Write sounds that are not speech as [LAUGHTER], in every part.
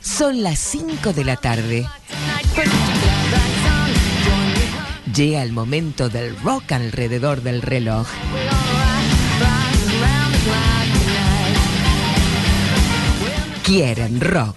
Son las 5 de la tarde. Llega el momento del rock alrededor del reloj. Quieren rock.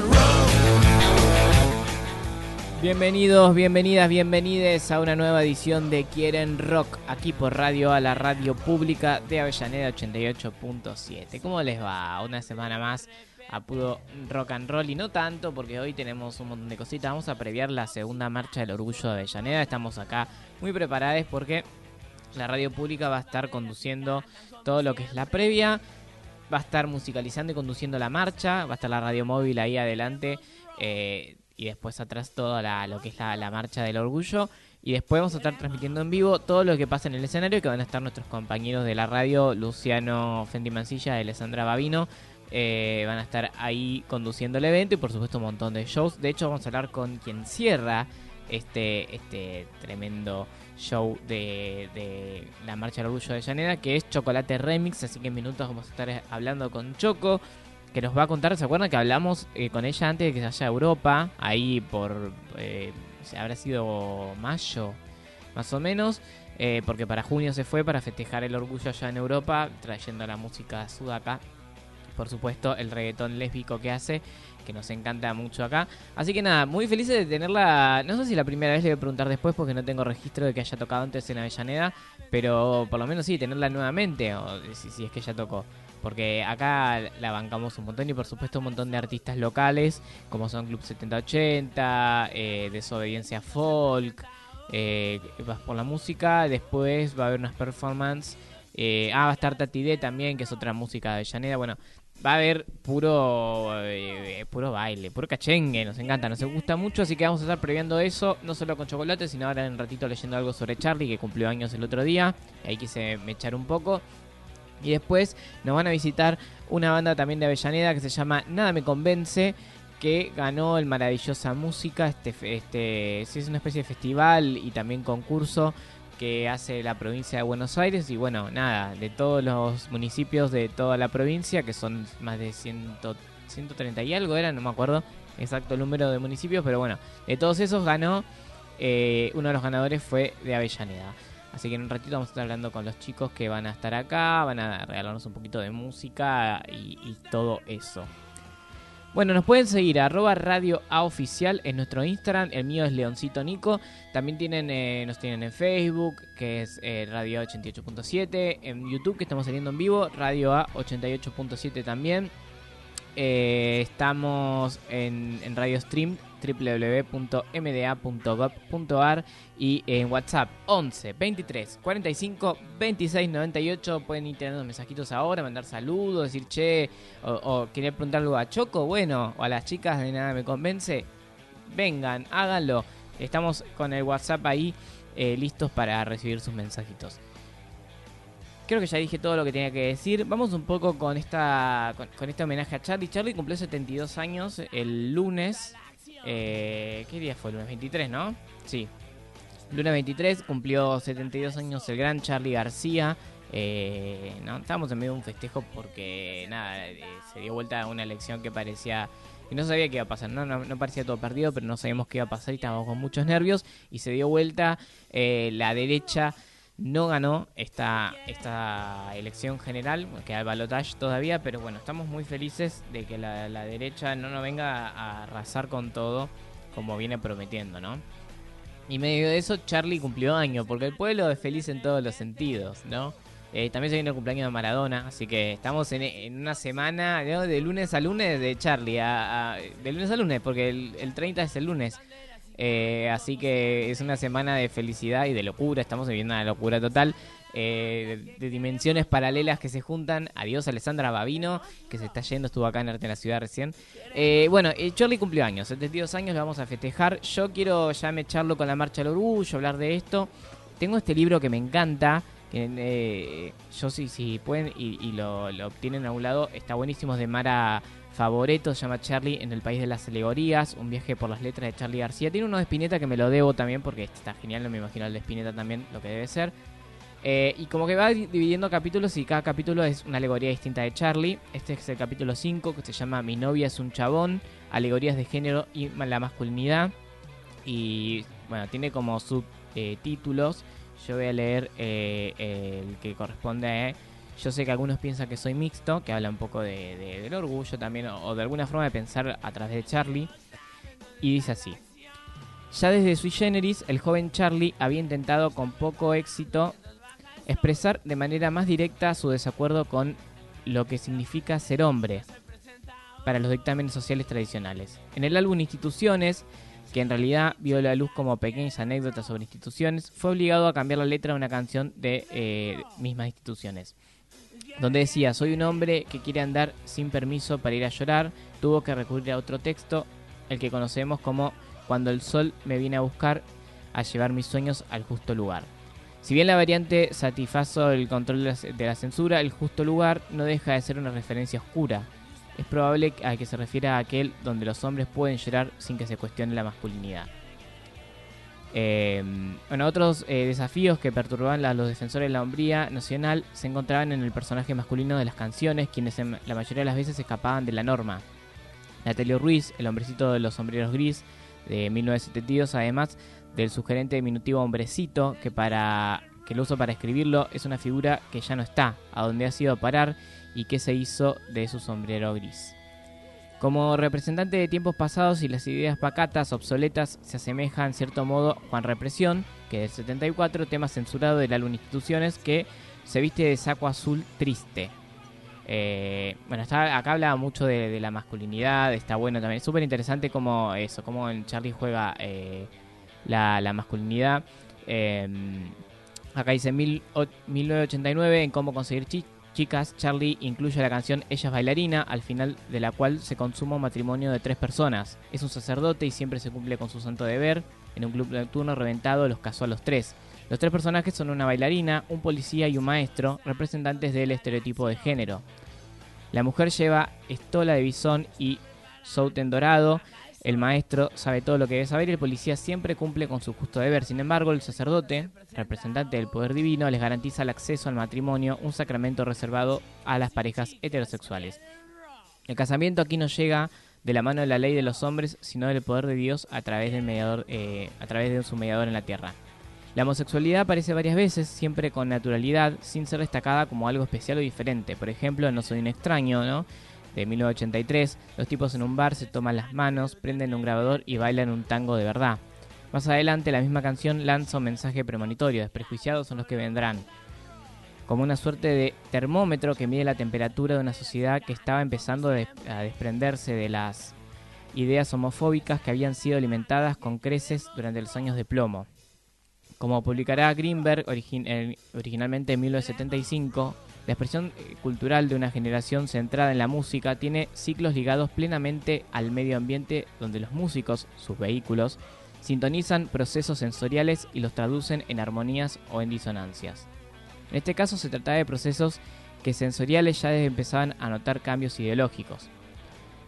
Bienvenidos, bienvenidas, bienvenides a una nueva edición de Quieren Rock aquí por Radio a la radio pública de Avellaneda 88.7. ¿Cómo les va? Una semana más a puro rock and roll y no tanto porque hoy tenemos un montón de cositas. Vamos a previar la segunda marcha del orgullo de Avellaneda. Estamos acá muy preparados porque la radio pública va a estar conduciendo todo lo que es la previa, va a estar musicalizando y conduciendo la marcha, va a estar la radio móvil ahí adelante. eh, y después atrás toda la, lo que es la, la marcha del orgullo. Y después vamos a estar transmitiendo en vivo todo lo que pasa en el escenario, que van a estar nuestros compañeros de la radio, Luciano Fendi Mancilla y Alessandra Babino. eh, van a estar ahí conduciendo el evento y por supuesto un montón de shows. De hecho vamos a hablar con quien cierra este, este tremendo show de, de la Marcha del Orgullo de Llaneda, que es Chocolate Remix. Así que en minutos vamos a estar hablando con Choco que nos va a contar, ¿se acuerdan que hablamos eh, con ella antes de que se vaya a Europa? Ahí por, eh, habrá sido mayo, más o menos, eh, porque para junio se fue para festejar el orgullo allá en Europa, trayendo la música sudaca, por supuesto el reggaetón lésbico que hace, que nos encanta mucho acá. Así que nada, muy felices de tenerla, no sé si la primera vez le voy a preguntar después porque no tengo registro de que haya tocado antes en Avellaneda, pero por lo menos sí, tenerla nuevamente, o si, si es que ya tocó. Porque acá la bancamos un montón y por supuesto un montón de artistas locales, como son Club 7080, eh, Desobediencia Folk, eh, vas por la música, después va a haber unas performances, eh, ah, va a estar Tati D también, que es otra música de Llaneda, bueno, va a haber puro eh, puro baile, puro cachengue, nos encanta, nos gusta mucho, así que vamos a estar previendo eso, no solo con chocolate, sino ahora en un ratito leyendo algo sobre Charlie, que cumplió años el otro día, ahí quise mechar un poco. Y después nos van a visitar una banda también de Avellaneda que se llama Nada Me Convence, que ganó el Maravillosa Música, este, este es una especie de festival y también concurso que hace la provincia de Buenos Aires y bueno, nada, de todos los municipios de toda la provincia, que son más de 100, 130 y algo era, no me acuerdo exacto el número de municipios, pero bueno, de todos esos ganó, eh, uno de los ganadores fue de Avellaneda. Así que en un ratito vamos a estar hablando con los chicos que van a estar acá, van a regalarnos un poquito de música y, todo eso. Bueno, nos pueden seguir arroba radio a oficial en nuestro Instagram, el mío es Leoncito Nico. También tienen, eh, nos tienen en Facebook, que es eh, Radio A 88.7, en YouTube que estamos saliendo en vivo, Radio A 88.7 también. Eh, estamos en Radio Stream www.mda.gov.ar y en WhatsApp 11 23 45 26 98 pueden ir tirando mensajitos ahora, mandar saludos, decir che o, o querer preguntar algo a Choco, bueno, o a las chicas de nada me convence, vengan, háganlo. Estamos con el WhatsApp ahí eh, listos para recibir sus mensajitos. Creo que ya dije todo lo que tenía que decir. Vamos un poco con esta con, con este homenaje a Charlie. Charlie cumplió 72 años el lunes. Eh, ¿Qué día fue? Lunes 23, ¿no? Sí. Lunes 23 cumplió 72 años el gran Charlie García. Eh, no, estábamos en medio de un festejo porque nada, eh, se dio vuelta una elección que parecía que no sabía qué iba a pasar, no parecía todo perdido, pero no sabíamos qué iba a pasar y estábamos con muchos nervios y se dio vuelta eh, la derecha no ganó esta, esta elección general, queda el balotaje todavía, pero bueno, estamos muy felices de que la, la derecha no nos venga a arrasar con todo como viene prometiendo, ¿no? Y medio de eso, Charlie cumplió año, porque el pueblo es feliz en todos los sentidos, ¿no? Eh, también se viene el cumpleaños de Maradona, así que estamos en, una semana de lunes a lunes de Charlie, de lunes a lunes, porque el, 30 es el lunes. Eh, así que es una semana de felicidad y de locura, estamos viviendo una locura total. Eh, de, dimensiones paralelas que se juntan. Adiós Alessandra Babino, que se está yendo, estuvo acá en Arte en la Ciudad recién. bueno, Charlie cumplió años, 72 años, lo vamos a festejar. Yo quiero ya me echarlo con la Marcha del Orgullo, hablar de esto. Tengo este libro que me encanta, eh, yo sí, si pueden y, lo, obtienen a un lado, está buenísimo, es de Mara Favoreto, se llama Charlie en el País de las Alegorías, un viaje por las letras de Charlie García. Tiene uno de Spinetta que me lo debo también porque está genial, no me imagino el de Spinetta también, lo que debe ser. Eh, y como que va dividiendo capítulos y cada capítulo es una alegoría distinta de Charlie. Este es el capítulo 5 que se llama Mi novia es un chabón, alegorías de género y la masculinidad. Y bueno, tiene como subtítulos. Yo voy a leer eh, el que corresponde a... Yo sé que algunos piensan que soy mixto, que habla un poco de, del orgullo también, o, de alguna forma de pensar a través de Charlie. Y dice así. Ya desde sui generis, el joven Charlie había intentado con poco éxito expresar de manera más directa su desacuerdo con lo que significa ser hombre para los dictámenes sociales tradicionales. En el álbum Instituciones, que en realidad vio la luz como pequeñas anécdotas sobre instituciones, fue obligado a cambiar la letra de una canción de eh, mismas instituciones. Donde decía, soy un hombre que quiere andar sin permiso para ir a llorar, tuvo que recurrir a otro texto, el que conocemos como Cuando el sol me viene a buscar a llevar mis sueños al justo lugar. Si bien la variante satisfazo el control de la censura, el justo lugar no deja de ser una referencia oscura, es probable que se refiera a aquel donde los hombres pueden llorar sin que se cuestione la masculinidad. Eh, bueno, otros eh, desafíos que perturbaban a los defensores de la hombría nacional se encontraban en el personaje masculino de las canciones, quienes la mayoría de las veces escapaban de la norma. Natalia Ruiz, el hombrecito de los sombreros gris de 1972, además del sugerente diminutivo hombrecito, que para que lo uso para escribirlo es una figura que ya no está, a donde ha sido parar y qué se hizo de su sombrero gris. Como representante de tiempos pasados y las ideas pacatas, obsoletas, se asemeja en cierto modo Juan Represión, que del 74, tema censurado del álbum Instituciones, que se viste de saco azul triste. Eh, bueno, acá habla mucho de, la masculinidad, está bueno también. Es súper interesante como eso, como en Charlie juega eh, la, masculinidad. Eh, acá dice 1989 en cómo conseguir chicas, Charlie incluye la canción Ella es bailarina, al final de la cual se consuma un matrimonio de tres personas. Es un sacerdote y siempre se cumple con su santo deber. En un club nocturno reventado los casó a los tres. Los tres personajes son una bailarina, un policía y un maestro, representantes del estereotipo de género. La mujer lleva estola de bisón y souten dorado, el maestro sabe todo lo que debe saber y el policía siempre cumple con su justo deber. Sin embargo, el sacerdote, representante del poder divino, les garantiza el acceso al matrimonio, un sacramento reservado a las parejas heterosexuales. El casamiento aquí no llega de la mano de la ley de los hombres, sino del poder de Dios a través del mediador, eh, a través de su mediador en la tierra. La homosexualidad aparece varias veces, siempre con naturalidad, sin ser destacada como algo especial o diferente. Por ejemplo, No soy un extraño, ¿no? De 1983, los tipos en un bar se toman las manos, prenden un grabador y bailan un tango de verdad. Más adelante la misma canción lanza un mensaje premonitorio, desprejuiciados son los que vendrán, como una suerte de termómetro que mide la temperatura de una sociedad que estaba empezando a desprenderse de las ideas homofóbicas que habían sido alimentadas con creces durante los años de plomo. Como publicará Greenberg eh, originalmente en 1975, la expresión eh, cultural de una generación centrada en la música tiene ciclos ligados plenamente al medio ambiente donde los músicos, sus vehículos, sintonizan procesos sensoriales y los traducen en armonías o en disonancias. En este caso se trata de procesos que sensoriales ya empezaban a notar cambios ideológicos.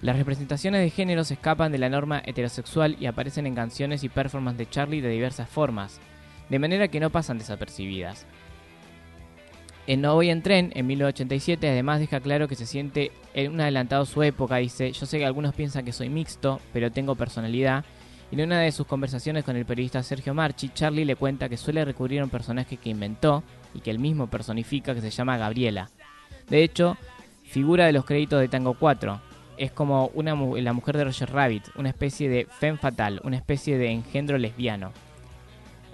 Las representaciones de género se escapan de la norma heterosexual y aparecen en canciones y performances de Charlie de diversas formas, de manera que no pasan desapercibidas. En No voy en tren, en 1987, además deja claro que se siente en un adelantado su época. Dice, yo sé que algunos piensan que soy mixto, pero tengo personalidad. En una de sus conversaciones con el periodista Sergio Marchi, Charlie le cuenta que suele recurrir a un personaje que inventó y que él mismo personifica, que se llama Gabriela. De hecho, figura de los créditos de Tango 4. Es como una, la mujer de Roger Rabbit, una especie de femme fatal, una especie de engendro lesbiano.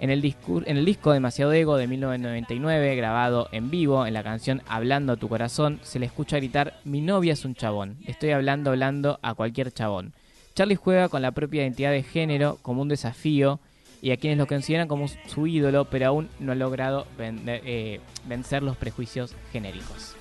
En el, en el disco Demasiado Ego de 1999, grabado en vivo en la canción Hablando a tu corazón, se le escucha gritar Mi novia es un chabón. Estoy hablando, hablando a cualquier chabón. Charlie juega con la propia identidad de género como un desafío y a quienes lo consideran como su ídolo, pero aún no ha logrado eh, vencer los prejuicios genéricos.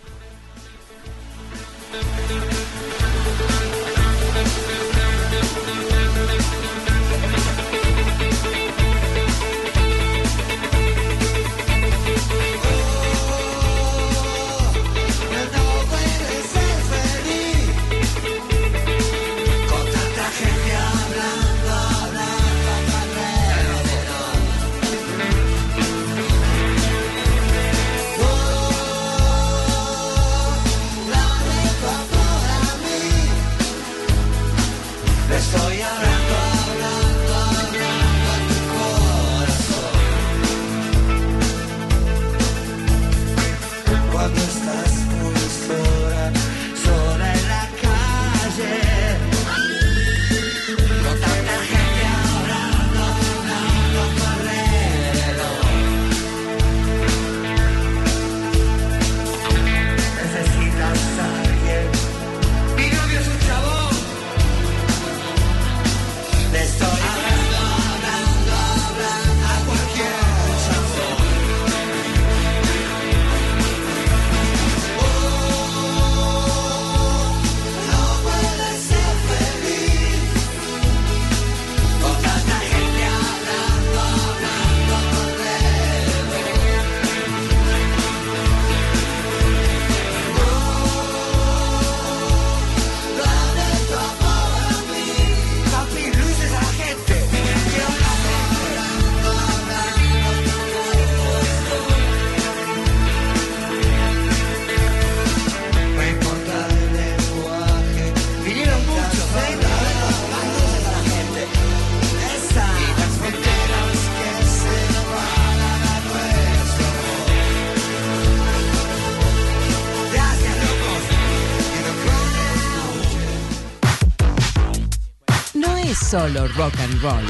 Solo rock and roll.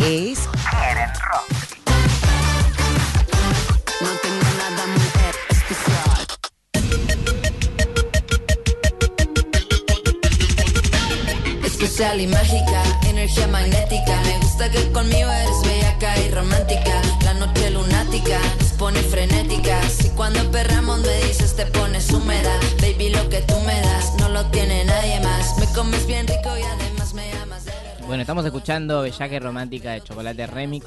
Es Quieren Rock. No nada muy especial. Especial y mágica, energía magnética. Me gusta que conmigo eres bellaca y romántica. La noche lunática pone frenética. Si cuando perramos me dices te pones húmeda. Baby, lo que tú me das no lo tiene nadie más. Me comes bien rico y además me amas de Bueno, estamos escuchando Bellaque Romántica de Chocolate Remix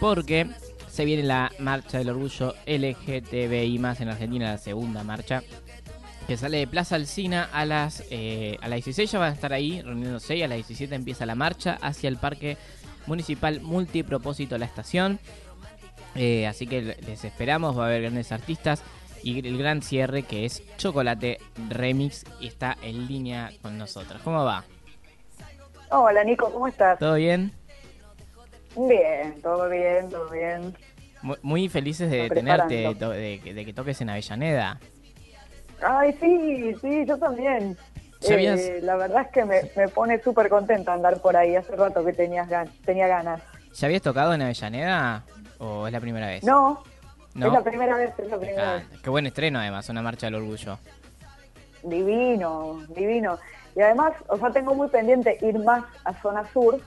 porque se viene la marcha del orgullo LGTBI en Argentina, la segunda marcha que sale de Plaza Alcina a las eh, a las 16 ya van a estar ahí reuniéndose y a las 17 empieza la marcha hacia el Parque Municipal Multipropósito La Estación. Eh, así que les esperamos, va a haber grandes artistas y el gran cierre que es Chocolate Remix y está en línea con nosotros. ¿Cómo va? Hola Nico, ¿cómo estás? ¿Todo bien? Bien, todo bien, todo bien. Muy, felices de tenerte, de, que toques en Avellaneda. Ay, sí, sí, yo también. Eh, la verdad es que me, pone súper contenta andar por ahí. Hace rato que tenías tenía ganas. ¿Ya habías tocado en Avellaneda o es la primera vez? No, es la primera vez, es la primera vez. Qué buen estreno además, una marcha del orgullo. Divino, divino. Y además, o sea, tengo muy pendiente ir más a zona sur.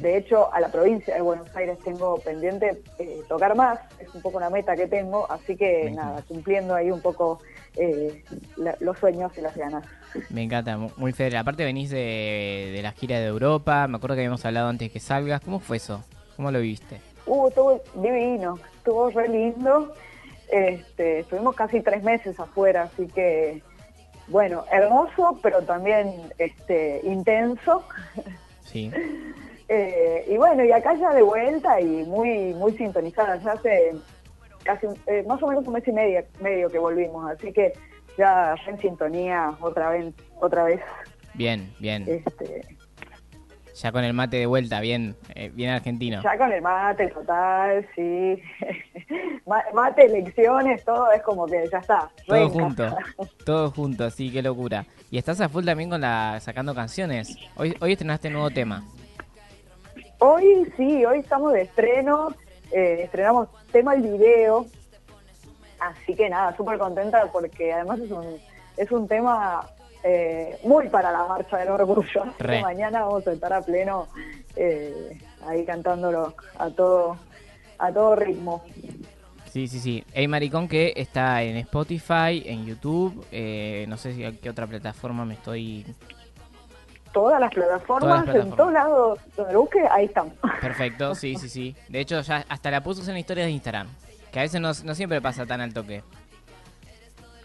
De hecho, a la provincia de Buenos Aires tengo pendiente eh, tocar más, es un poco una meta que tengo, así que nada, cumpliendo ahí un poco eh, los sueños y las ganas. [LAUGHS] Me encanta, muy federal. Aparte venís de, de la gira de Europa, me acuerdo que habíamos hablado antes que salgas, ¿cómo fue eso? ¿Cómo lo viste? Uh, estuvo divino, estuvo re lindo. Este, estuvimos casi tres meses afuera, así que, bueno, hermoso, pero también este, intenso. Sí. [LAUGHS] Eh, y bueno, y acá ya de vuelta y muy muy sintonizada, ya hace casi eh, más o menos un mes y medio, medio que volvimos, así que ya en sintonía otra vez. Otra vez. Bien, bien. Este, ya con el mate de vuelta, bien, eh, bien argentino. Ya con el mate, total, sí. [LAUGHS] mate, elecciones, todo es como que ya está. Todo junto, [LAUGHS] todo junto, sí, qué locura. Y estás a full también con la sacando canciones. Hoy, hoy estrenaste nuevo tema. Hoy sí, hoy estamos de estreno, eh, estrenamos tema el video, así que nada, súper contenta porque además es un, es un tema eh, muy para la marcha del orgullo. [LAUGHS] Mañana vamos a estar a pleno eh, ahí cantándolo a todo, a todo ritmo. Sí, sí, sí. Hey Maricón que está en Spotify, en YouTube, eh, no sé si a qué otra plataforma me estoy... Todas las plataformas, en todos lados donde lo busque, ahí estamos. [LAUGHS] Perfecto, sí, sí, sí. De hecho, ya hasta la puso en la historia de Instagram, que a veces no, no siempre pasa tan al toque.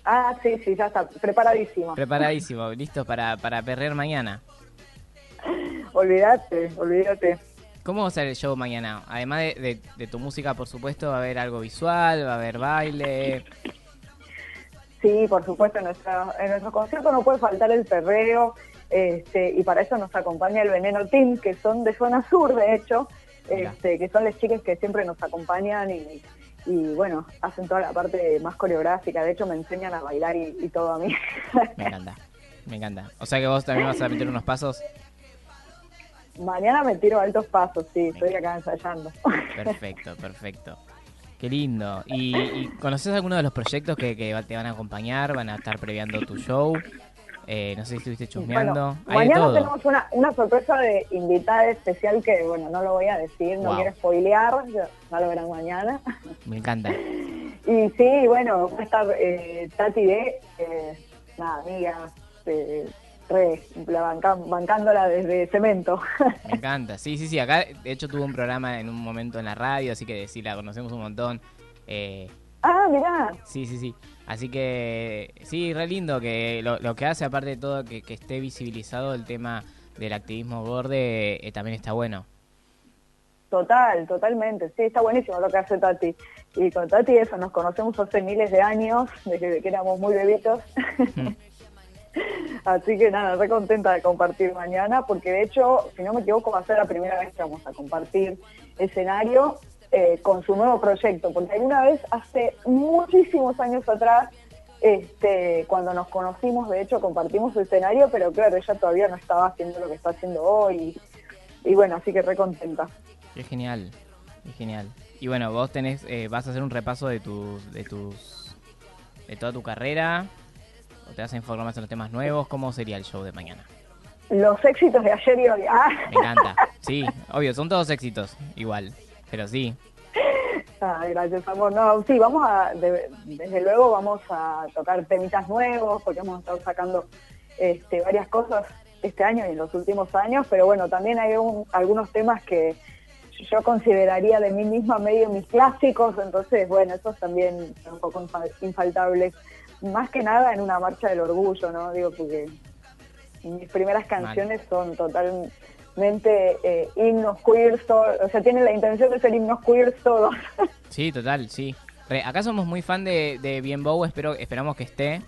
Ah, sí, sí, ya está, preparadísimo. Preparadísimo, listo para, para perrear mañana. olvídate, olvídate. ¿Cómo va a ser el show mañana? Además de, de, tu música, por supuesto, va a haber algo visual, va a haber baile. Sí, por supuesto, en, nuestra, en nuestro concierto no puede faltar el perreo, este, y para eso nos acompaña el Veneno Team, que son de zona sur, de hecho, este, que son las chicas que siempre nos acompañan y, y bueno, hacen toda la parte más coreográfica, de hecho me enseñan a bailar y, todo a mí. [LAUGHS] Me encanta, me encanta. O sea que vos también vas a meter unos pasos. Mañana me tiro altos pasos, sí, estoy acá ensayando. Perfecto, perfecto. Qué lindo. ¿Y, conoces alguno de los proyectos que, que, te van a acompañar? ¿Van a estar previando tu show? Eh, no sé si estuviste chusmeando. mañana tenemos una, una sorpresa de invitada especial que, bueno, no lo voy a decir, no quiero spoilear, ya lo verán mañana. [LAUGHS] Me encanta. [LAUGHS] y sí, bueno, va a estar eh, Tati de, eh, nada, amiga, eh, re, bancándola desde cemento. Me [LAUGHS] encanta, sí, sí, sí, acá de hecho tuvo un programa en un momento en la radio, así que sí, la conocemos un montón. Eh, ah, mirá. Sí, sí, sí. Así que sí, re lindo que lo, que hace, aparte de todo, que, esté visibilizado el tema del activismo borde, eh, también está bueno. Total, totalmente. Sí, está buenísimo lo que hace Tati. Y con Tati eso, nos conocemos hace miles de años, desde que éramos muy bebitos. [LAUGHS] Así que nada, re contenta de compartir mañana, porque de hecho, si no me equivoco, va a ser la primera vez que vamos a compartir escenario eh, con su nuevo proyecto, porque alguna vez hace muchísimos años atrás, este, cuando nos conocimos, de hecho compartimos el escenario, pero claro, ella todavía no estaba haciendo lo que está haciendo hoy, y, bueno, así que re contenta. Qué genial, qué genial. Y bueno, vos tenés, eh, vas a hacer un repaso de tus, de tus, de toda tu carrera, o te vas a informar más en los temas nuevos, ¿cómo sería el show de mañana? Los éxitos de ayer y hoy. Ah. Me encanta. [LAUGHS] Sí, obvio, son todos éxitos, igual pero sí. Ay, gracias, amor. No, sí, vamos a, desde luego vamos a tocar temitas nuevos, porque hemos estado sacando este, varias cosas este año y en los últimos años, pero bueno, también hay algunos temas que yo consideraría de mí misma medio mis clásicos, entonces, bueno, esos también son un poco infaltables. Más que nada en una marcha del orgullo, ¿no? Digo, porque mis primeras canciones son total, mente eh, himnos queers, o sea, tiene la intención de ser himnos queers todos. [LAUGHS] Sí, total, sí. Acá somos muy fan de, de Bien Bow, espero, esperamos que esté.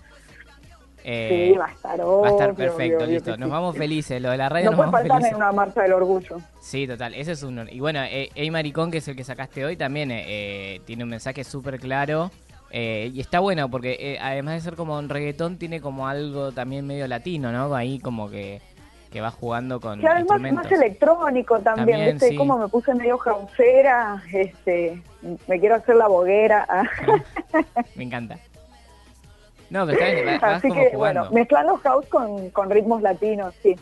Eh, sí, va a estar Va a estar perfecto, listo. Nos vamos felices, lo de la radio no nos puede faltar en una marcha del orgullo. Sí, total, ese es uno. Y bueno, eh, Ey Maricón, que es el que sacaste hoy, también eh, tiene un mensaje súper claro. y está bueno porque además de ser como un reggaetón, tiene como algo también medio latino, ¿no? Ahí como que que va jugando con más electrónico también, ¿viste? Como me puse medio jausera, este, me quiero hacer la boguera. me encanta. No, pero está bien, Así que, bueno, mezclando house con, con ritmos latinos, sí.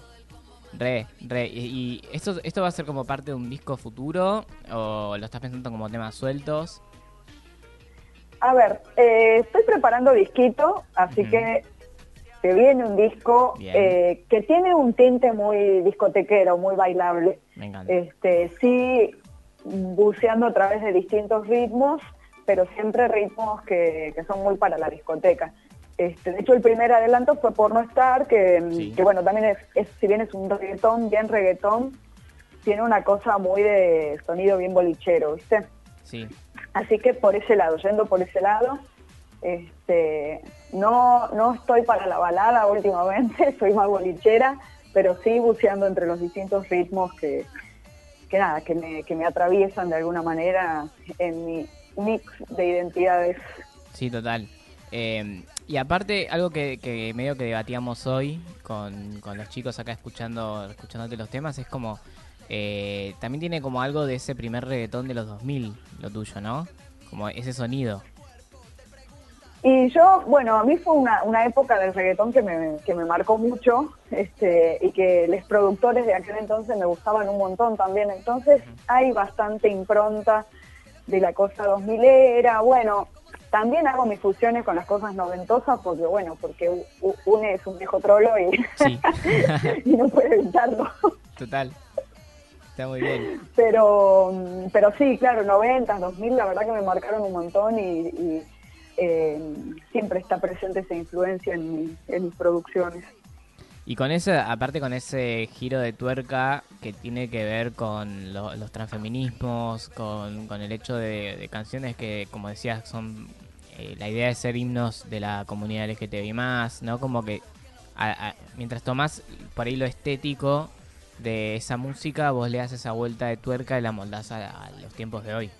Re, re. ¿Y, esto, esto va a ser como parte de un disco futuro o lo estás pensando como temas sueltos? A ver, eh, estoy preparando disquito, así que que viene un disco eh, que tiene un tinte muy discotequero, muy bailable. Este, sí, buceando a través de distintos ritmos, pero siempre ritmos que, son muy para la discoteca. Este, de hecho, el primer adelanto fue por no estar, que, bueno, también es, si bien es un reggaetón, bien reggaetón, tiene una cosa muy de sonido bien bolichero, ¿viste? Sí. Así que por ese lado, yendo por ese lado, este, no, no estoy para la balada últimamente, [LAUGHS] soy más bolichera, pero sí buceando entre los distintos ritmos que, que nada, que me, que me atraviesan de alguna manera en mi mix de identidades. Sí, total. Eh, y aparte, algo que, que, medio que debatíamos hoy con, con los chicos acá escuchando escuchándote los temas, es como eh, también tiene como algo de ese primer reggaetón de los 2000, lo tuyo, ¿no? Como ese sonido. Y yo, bueno, a mí fue una, una época del reggaetón que me, que me marcó mucho este, y que los productores de aquel entonces me gustaban un montón también. Entonces hay bastante impronta de la cosa 2000 era. Bueno, también hago mis fusiones con las cosas noventosas porque, bueno, porque une es un viejo trolo y, [LAUGHS] y no puede evitarlo. Total. Está muy bien. Pero, pero sí, claro, 90, 2000, la verdad que me marcaron un montón y eh, siempre está presente esa influencia en, mis producciones. Y con ese, aparte con ese giro de tuerca que tiene que ver con los transfeminismos, con, el hecho de, canciones que, como decías, son eh, la idea de ser himnos de la comunidad LGTBI más, ¿no? Como que mientras tomás por ahí lo estético de esa música, vos le haces esa vuelta de tuerca y la moldás a los tiempos de hoy.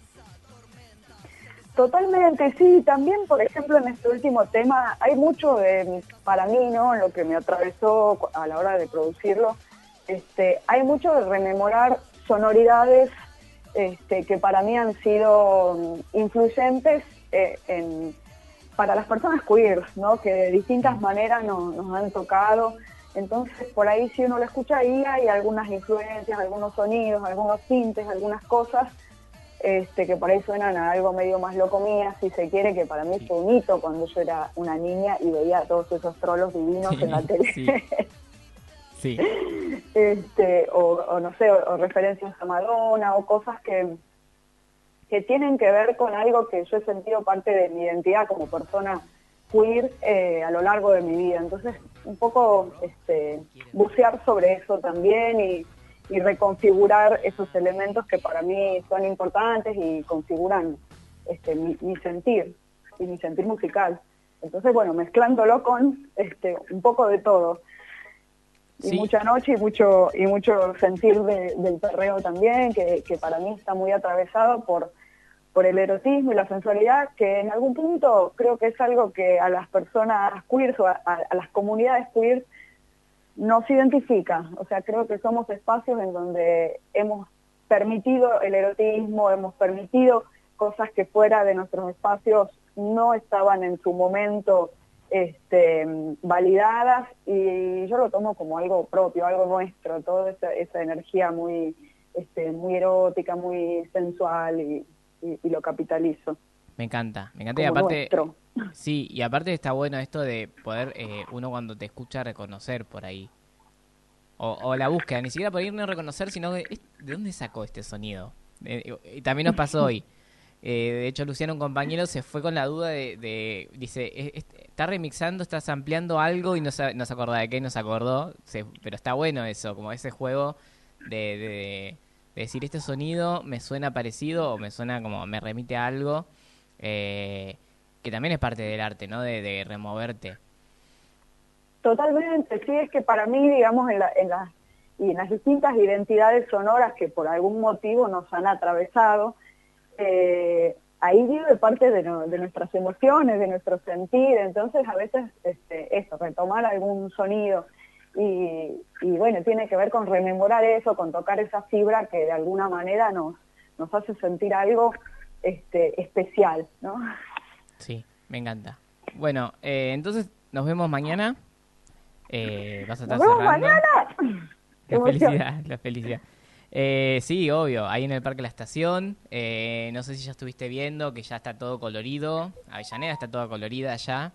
Totalmente, sí. También, por ejemplo, en este último tema hay mucho de, para mí, ¿no? Lo que me atravesó a la hora de producirlo, este, hay mucho de rememorar sonoridades este, que para mí han sido mm, influyentes eh, en, para las personas queer, ¿no? Que de distintas maneras nos, nos han tocado. Entonces, por ahí si uno lo escucha ahí hay algunas influencias, algunos sonidos, algunos tintes, algunas cosas este, que por ahí suenan a algo medio más loco mía, si se quiere, que para mí fue un hito cuando yo era una niña y veía a todos esos trolos divinos en la [LAUGHS] tele. Sí. [LAUGHS] Este, o, no sé, o, referencias a Madonna, o cosas que, que tienen que ver con algo que yo he sentido parte de mi identidad como persona queer eh, a lo largo de mi vida. Entonces, un poco este, bucear sobre eso también y y reconfigurar esos elementos que para mí son importantes y configuran este, mi, sentir y mi sentir musical. Entonces, bueno, mezclándolo con este, un poco de todo. Y mucha noche y mucho, y mucho sentir del perreo también, que, para mí está muy atravesado por, por el erotismo y la sensualidad, que en algún punto creo que es algo que a las personas queer o a, a las comunidades queer nos identifica. O sea, creo que somos espacios en donde hemos permitido el erotismo, hemos permitido cosas que fuera de nuestros espacios no estaban en su momento este, validadas y yo lo tomo como algo propio, algo nuestro, toda esa, energía muy, este, muy erótica, muy sensual y, lo capitalizo. Me encanta, me encanta y aparte... Sí, y aparte está bueno esto de poder eh, uno cuando te escucha reconocer por ahí. O, la búsqueda, ni siquiera por ir a reconocer, sino de, ¿de dónde sacó este sonido? Eh, y también nos pasó hoy. [LAUGHS] Eh, de hecho, Luciano, un compañero, se fue con la duda de, dice, está remixando, estás ampliando algo y no se, no se acordaba de qué, no se acordó, pero está bueno eso, como ese juego de, de, decir, este sonido me suena parecido o me suena como, me remite a algo. Eh, que también es parte del arte, ¿no? De, removerte. Totalmente, sí, es que para mí, digamos, en, la, en, las, y en las distintas identidades sonoras que por algún motivo nos han atravesado, eh, ahí vive parte de, nuestras emociones, de nuestro sentir, entonces a veces este, eso, retomar algún sonido y, y, bueno, tiene que ver con rememorar eso, con tocar esa fibra que de alguna manera nos, nos hace sentir algo este, especial, ¿no? Sí, me encanta. Bueno, eh, entonces nos vemos mañana. Eh, vas a estar ¿Nos mañana? La [LAUGHS] felicidad, la felicidad. Eh, sí, obvio, ahí en el Parque La Estación. Eh, no sé si ya estuviste viendo que ya está todo colorido. Avellaneda está toda colorida ya.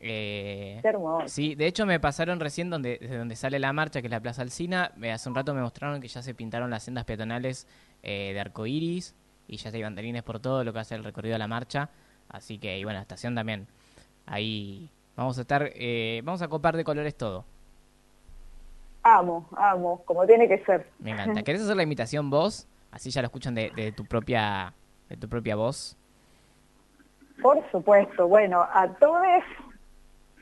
Eh. Sí, de hecho me pasaron recién donde, desde donde sale la marcha, que es la Plaza Alcina. Hace un rato me mostraron que ya se pintaron las sendas peatonales eh, de arcoiris y ya hay banderines por todo lo que hace el recorrido de la marcha. Así que, y bueno, la estación también. Ahí vamos a estar, eh, vamos a copar de colores todo. Amo, amo, como tiene que ser. Me [LAUGHS] encanta. ¿Querés hacer la imitación vos? Así ya lo escuchan de, de tu propia de tu propia voz. Por supuesto. Bueno, a todos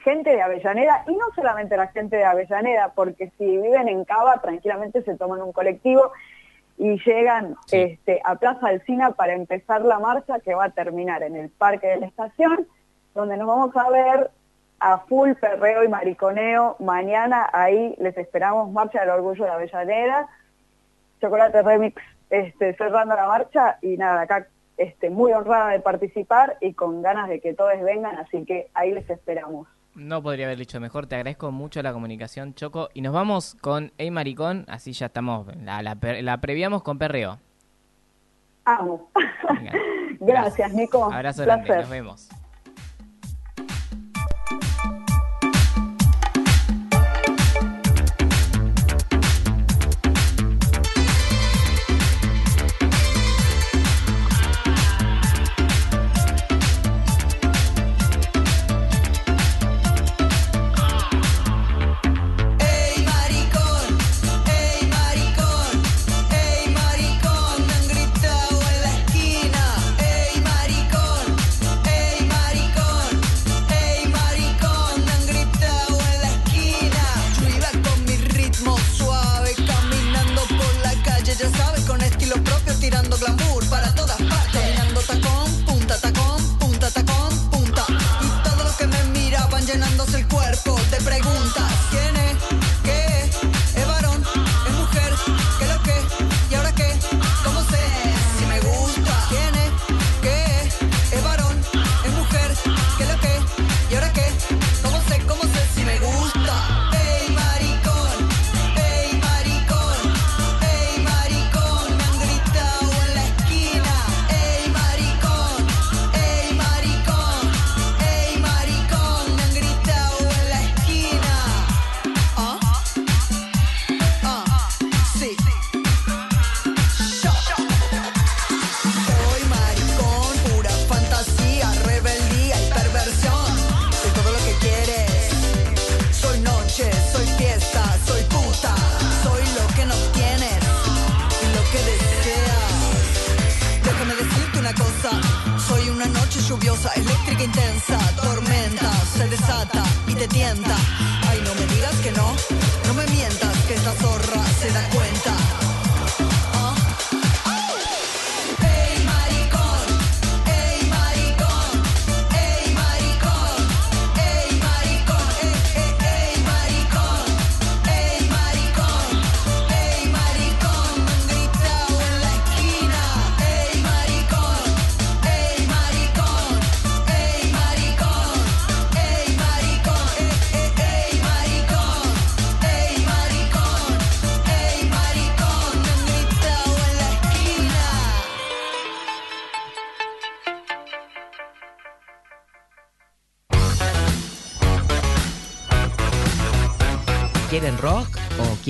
gente de Avellaneda, y no solamente la gente de Avellaneda, porque si viven en Cava, tranquilamente se toman un colectivo y llegan este, a Plaza Alcina para empezar la marcha que va a terminar en el Parque de la Estación, donde nos vamos a ver a full perreo y mariconeo. Mañana ahí les esperamos Marcha del Orgullo de Avellaneda. Chocolate Remix este, cerrando la marcha y nada, acá este, muy honrada de participar y con ganas de que todos vengan, así que ahí les esperamos. No podría haber dicho mejor, te agradezco mucho la comunicación, Choco. Y nos vamos con Ey Maricón, así ya estamos, la, la, previamos con perreo. Amo. [LAUGHS] Gracias, Nico. Abrazo grande, nos vemos.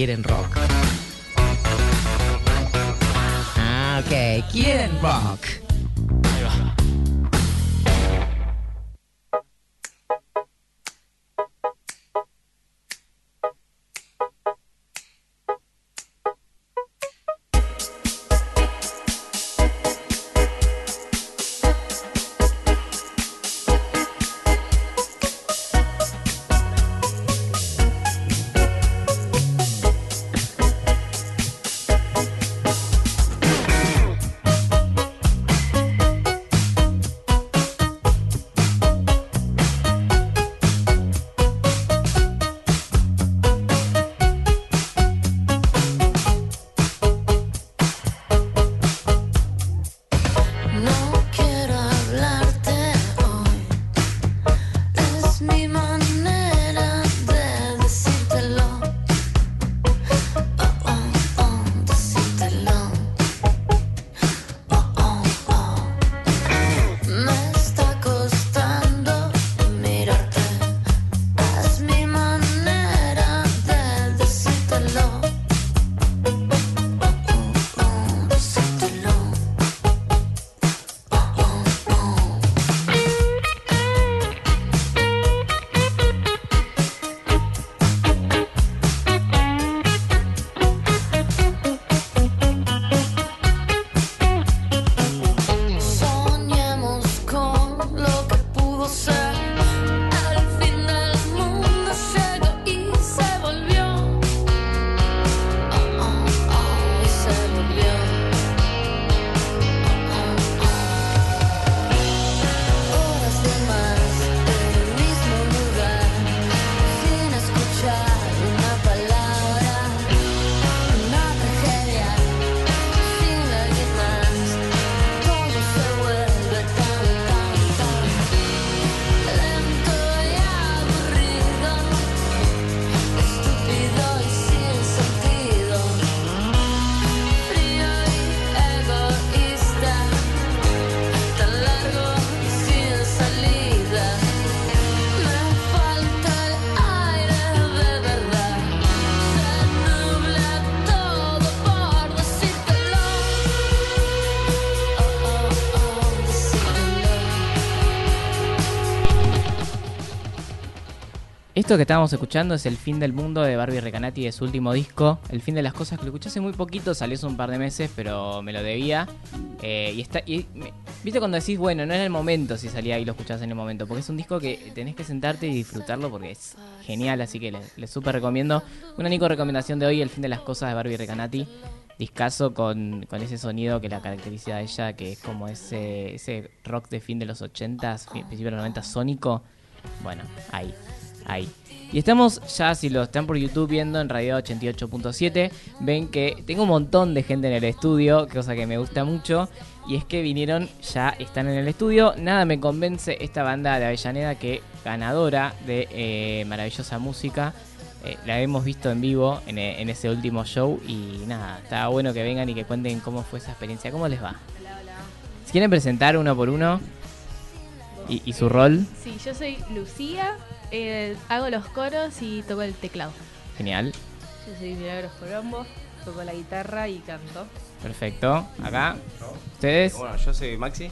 Quieren rock. Ah, ok, quieren rock. Esto que estábamos escuchando es El fin del mundo de Barbie Recanati de su último disco. El fin de las cosas que lo escuché hace muy poquito, salió hace un par de meses, pero me lo debía. Eh, y está. Y, Viste cuando decís, bueno, no era el momento si salía y lo escuchás en el momento, porque es un disco que tenés que sentarte y disfrutarlo porque es genial, así que les, súper recomiendo. Una única recomendación de hoy, El fin de las cosas de Barbie Recanati. Discaso con, con ese sonido que la caracteriza a ella, que es como ese, ese rock de fin de los 80s, fin- principio de los 90 sónico. Bueno, ahí, ahí. Y estamos ya, si lo están por YouTube viendo en Radio 88.7, ven que tengo un montón de gente en el estudio, cosa que me gusta mucho. Y es que vinieron, ya están en el estudio. Nada me convence esta banda de Avellaneda que ganadora de eh, maravillosa música. Eh, la hemos visto en vivo en, eh, en ese último show y nada, está bueno que vengan y que cuenten cómo fue esa experiencia. ¿Cómo les va? Si quieren presentar uno por uno y su rol, Sí, yo soy Lucía, eh, hago los coros y toco el teclado. genial, Yo soy Milagros Colombo, toco la guitarra y canto. perfecto. Acá, ustedes. Bueno, yo soy Maxi,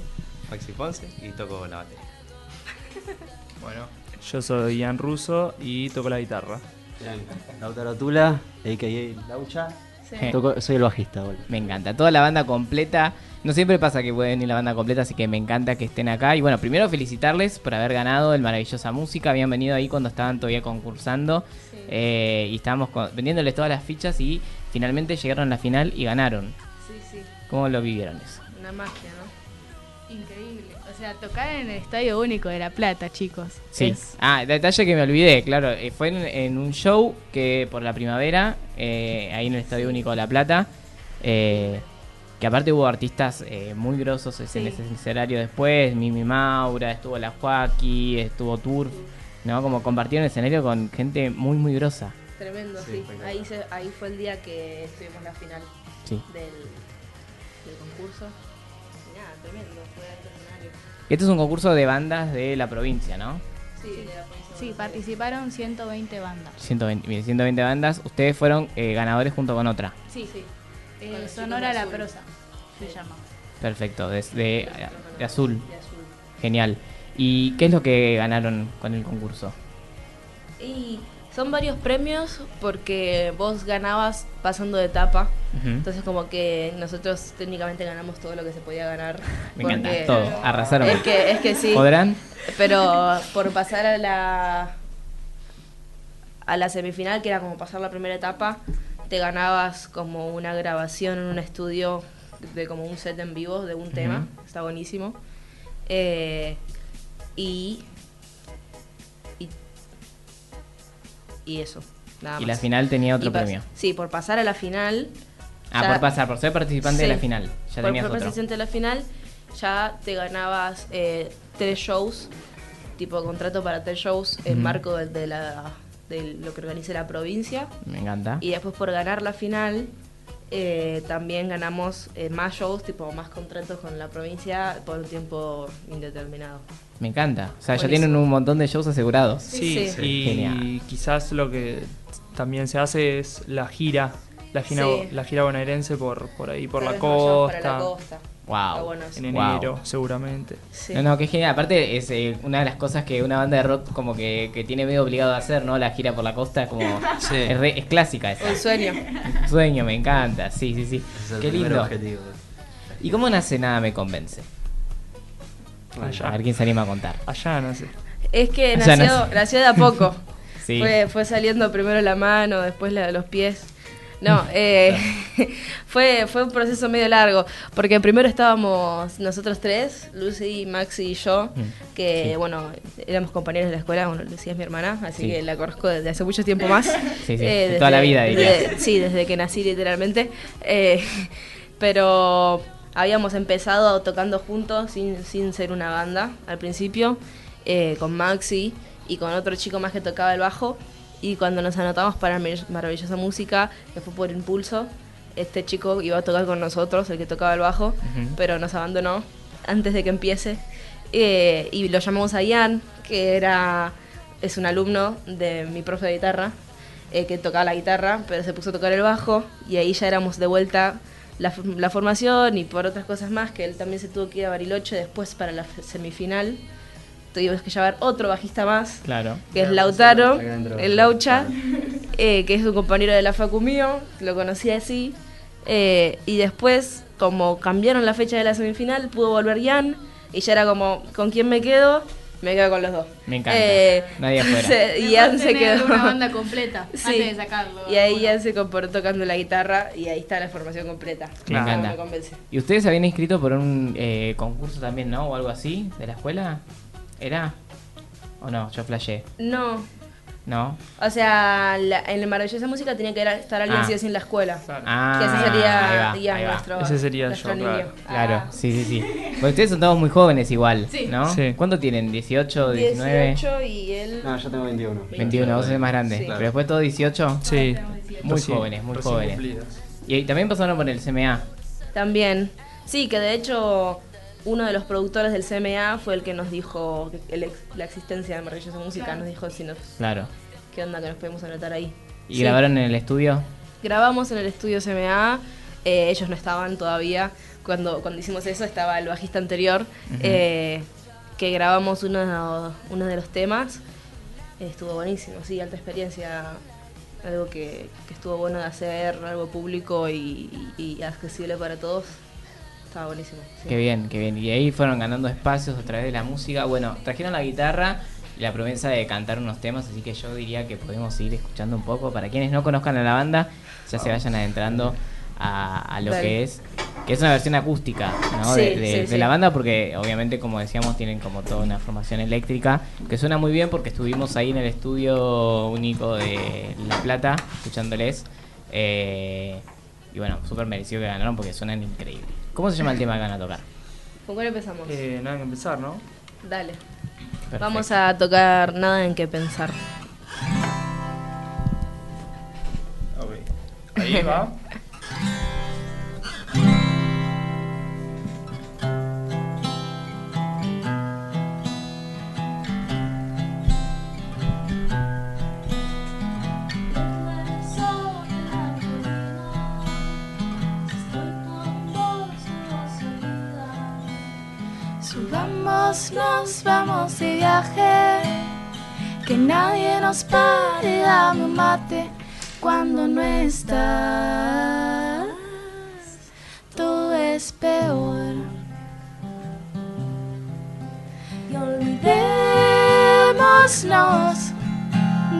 Maxi Ponce y toco la batería. [LAUGHS] Bueno, yo soy Ian Russo y toco la guitarra. Lautaro Tula, a.k.a. Laucha. Toco- soy el bajista, boludo. Me encanta, toda la banda completa. No siempre pasa que puede venir la banda completa, así que me encanta que estén acá. Y bueno, primero felicitarles por haber ganado el Maravillosa Música. Habían venido ahí cuando estaban todavía concursando. Eh, y estábamos con- vendiéndoles todas las fichas y finalmente llegaron a la final y ganaron. Sí, sí, ¿Cómo lo vivieron eso? una magia, ¿no? Increíble. O sea, tocar en el Estadio Único de La Plata, chicos. Sí. Es- Ah, detalle que me olvidé, claro. eh, fue en, en un show que por la primavera, eh, ahí en el Estadio Único de La Plata. eh, que aparte hubo artistas eh, muy grosos en ese escenario después. Mimi Maura, estuvo La Joaquí, estuvo Turf. ¿no? Como compartieron el escenario con gente muy, muy grosa. Tremendo, sí. Ahí, se- ahí fue el día que estuvimos la final Sí. del, del concurso. Y nada, tremendo, fue. Este es un concurso de bandas de la provincia, ¿no? Sí, de la provincia de Sí, participaron 120 bandas. 120, mire, 120 bandas. Ustedes furon eh, ganadores junto con otra. Sí, sí. Eh, Sonora La Azul. Prosa se Sí. llama. Perfecto, de, de- de azul. De azul. Genial. ¿Y qué es lo que ganaron con el concurso? Y son varios premios porque vos ganabas pasando de etapa. Entonces como que nosotros técnicamente ganamos todo lo que se podía ganar. [LAUGHS] Me encanta, todo. Arrasaron. Es que, es que sí. ¿Podrán? Pero por pasar a la a la semifinal, que era como pasar la primera etapa, te ganabas como una grabación en un estudio de como un set en vivo de un tema. Está buenísimo. Eh, y y eso. Nada Y la final tenía otro Y premio. Sí, por pasar a la final. Ah, ya- por pasar, por ser participante de la final. Ya por tenías ser otro. participante de la final, ya te ganabas eh, tres shows, tipo contrato para tres shows en marco de, de la, de lo que organiza la provincia. Me encanta. Y después por ganar la final, eh, también ganamos eh, más shows, tipo más contratos con la provincia por un tiempo indeterminado. Me encanta. O sea, ya tienen un montón de shows asegurados. Sí, Sí. y Genial. quizás lo que también se hace es la gira, la gira, Sí. la gira bonaerense por, por ahí, por la costa, Para la costa. Wow. bueno en Wow. enero seguramente. Sí. No, no, qué genial. Aparte, es eh, una de las cosas que una banda de rock como que, que tiene medio obligado a hacer, ¿no? La gira por la costa, como. [LAUGHS] Sí. Es, re- es clásica esa. Un sueño. Un sueño, me encanta. Sí, sí, sí. Ese es el Qué lindo. objetivo. ¿Y cómo nace Nada Me Convence? A Allá, ver quién se anima a contar. allá no sé. Es que nació, nació. nació de a poco. [LAUGHS] Sí. Fue, fue saliendo primero la mano, después la- los pies. No, [LAUGHS] eh, [LAUGHS] fue, fue un proceso medio largo, porque primero estábamos nosotros tres, Lucy, Maxi y yo, Mm, que sí. bueno, éramos compañeros de la escuela, bueno, Lucía es mi hermana, así Sí. que la conozco desde hace mucho tiempo más. Sí, sí, de toda la vida, diría. desde- sí, desde que nací literalmente. Eh, pero habíamos empezado tocando juntos sin, sin ser una banda al principio, eh, con Maxi y con otro chico más que tocaba el bajo. Y cuando nos anotamos para Mar- Maravillosa Música, que fue por impulso, este chico iba a tocar con nosotros, el que tocaba el bajo, Ujú. pero nos abandonó antes de que empiece. Eh, y lo llamamos a Ian, que era es un alumno de mi profe de guitarra, eh, que tocaba la guitarra, pero se puso a tocar el bajo y ahí ya éramos de vuelta la, formación y por otras cosas más, que él también se tuvo que ir a Bariloche después para la semifinal, tuvimos que llevar otro bajista más, Claro. que es Lautaro, el Laucha, eh, que es un compañero de la facu mío, lo conocí así. eh, y después, como cambiaron la fecha de la semifinal, pudo volver Jan, y ya era como, ¿con quién me quedo? Me quedo con los dos. Me encanta. Eh, Nadie afuera. se- y Mejor Jan se quedó. una banda completa [LAUGHS] Sí. antes de sacarlo. Y ahí Jan se comportó tocando la guitarra, y ahí está la formación completa. Me encanta. Me convence. ¿Y ustedes se habían inscrito por un eh, concurso también, no? O algo así, de la escuela? ¿Era? ¿O no? Yo flashé. No, ¿No? o sea, la- en la maravillosa música tenía que estar alguien Ah. sí o sí en la escuela. Ah, que ese sería ahí va, ahí va. nuestro, Ese sería nuestro yo, niño. claro. Claro, Ah. sí, sí, sí. Porque ustedes son todos muy jóvenes igual, Sí. ¿no? Sí. ¿Cuánto tienen? ¿18, 19? 18 y él... No, yo tengo 21. 21, vos sos más grande. Sí. Pero después todos 18. Sí. Muy jóvenes, muy recién jóvenes. cumplidos. Y también pasaron por el CMA. También. Sí, que de hecho uno de los productores del CMA fue el que nos dijo el ex- la existencia de Maravillosa Música, nos dijo si nos, Claro. qué onda que nos podemos anotar ahí. ¿Y Sí. grabaron en el estudio? Grabamos en el estudio CMA, eh, ellos no estaban todavía. Cuando, cuando hicimos eso estaba el bajista anterior, eh, que grabamos uno, uno de los temas. Estuvo buenísimo, sí, alta experiencia. Algo que, que estuvo bueno de hacer, algo público y, y- y accesible para todos. Estaba buenísimo. sí. Qué bien, qué bien. Y ahí fueron ganando espacios a través de la música. Bueno, trajeron la guitarra y la promesa de cantar unos temas, así que yo diría que podemos ir escuchando un poco. Para quienes no conozcan a la banda, ya se vayan adentrando a, a lo Dale. que es, que es una versión acústica ¿no? Sí, de, de- sí, de sí. la banda, porque obviamente, como decíamos, tienen como toda una formación eléctrica, que suena muy bien porque estuvimos ahí en el estudio único de La Plata, escuchándoles. Eh, y bueno, súper merecido que ganaron porque suenan increíble. ¿Cómo se llama el tema que van a tocar? ¿Con cuál empezamos? Eh, nada que empezar, ¿no? Dale. Perfecto. Vamos a tocar Nada en qué pensar. Ok. Ahí va. [LAUGHS] Nos vamos de viaje, que nadie nos pare, dame un mate cuando no estás. Todo es peor. Y olvidémonos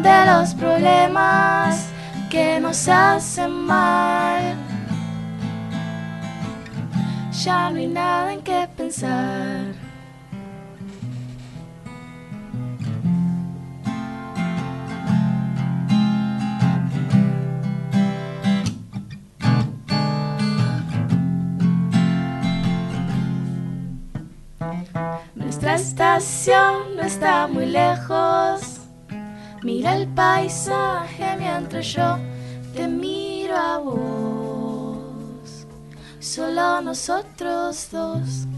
de los problemas que nos hacen mal. Ya no hay nada en qué pensar. Estación no está muy lejos. Mira el paisaje mientras yo te miro a vos. Solo nosotros dos.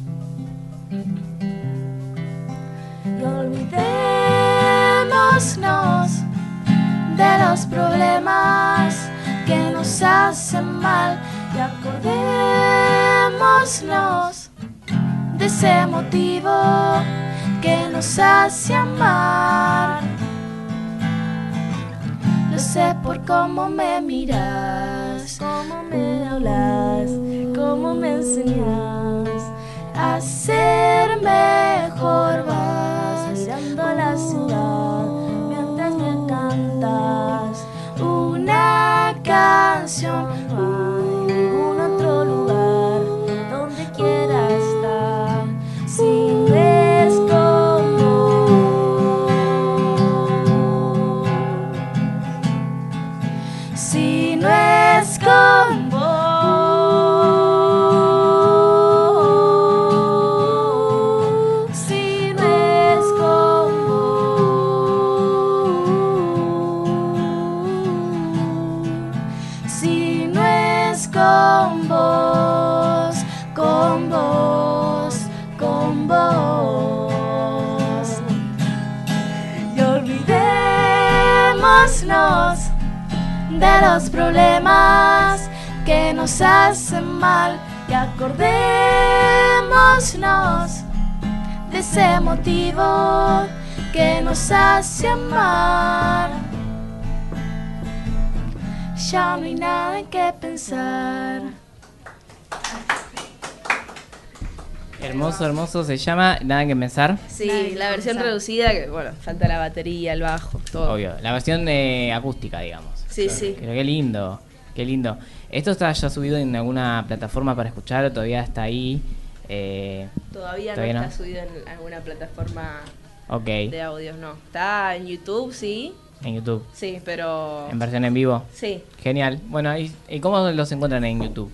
Y olvidémonos de los problemas que nos hacen mal y acordémonos de ese motivo que nos hace amar. Lo sé por cómo me miras, cómo me hablas, cómo me enseñas a ser mejor. Vas mirando la ciudad mientras me cantas una canción. De los problemas que nos hacen mal y acordémonos de ese motivo que nos hace amar. Ya no hay nada en qué pensar. Hermoso, hermoso. Se llama Nada que pensar. Sí, que la versión pensar. reducida, que bueno, falta la batería, el bajo, todo. Obvio. La versión eh, acústica, digamos. Sí, sí. Pero qué lindo. Qué lindo. ¿Esto está ya subido en alguna plataforma para escuchar o todavía está ahí? Eh, Todavía, Todavía no no. está subido en alguna plataforma de audios, no. Está en YouTube, sí. En YouTube. Sí, pero. En versión en vivo. Sí. Genial. Bueno, ¿y, y cómo los encuentran en YouTube?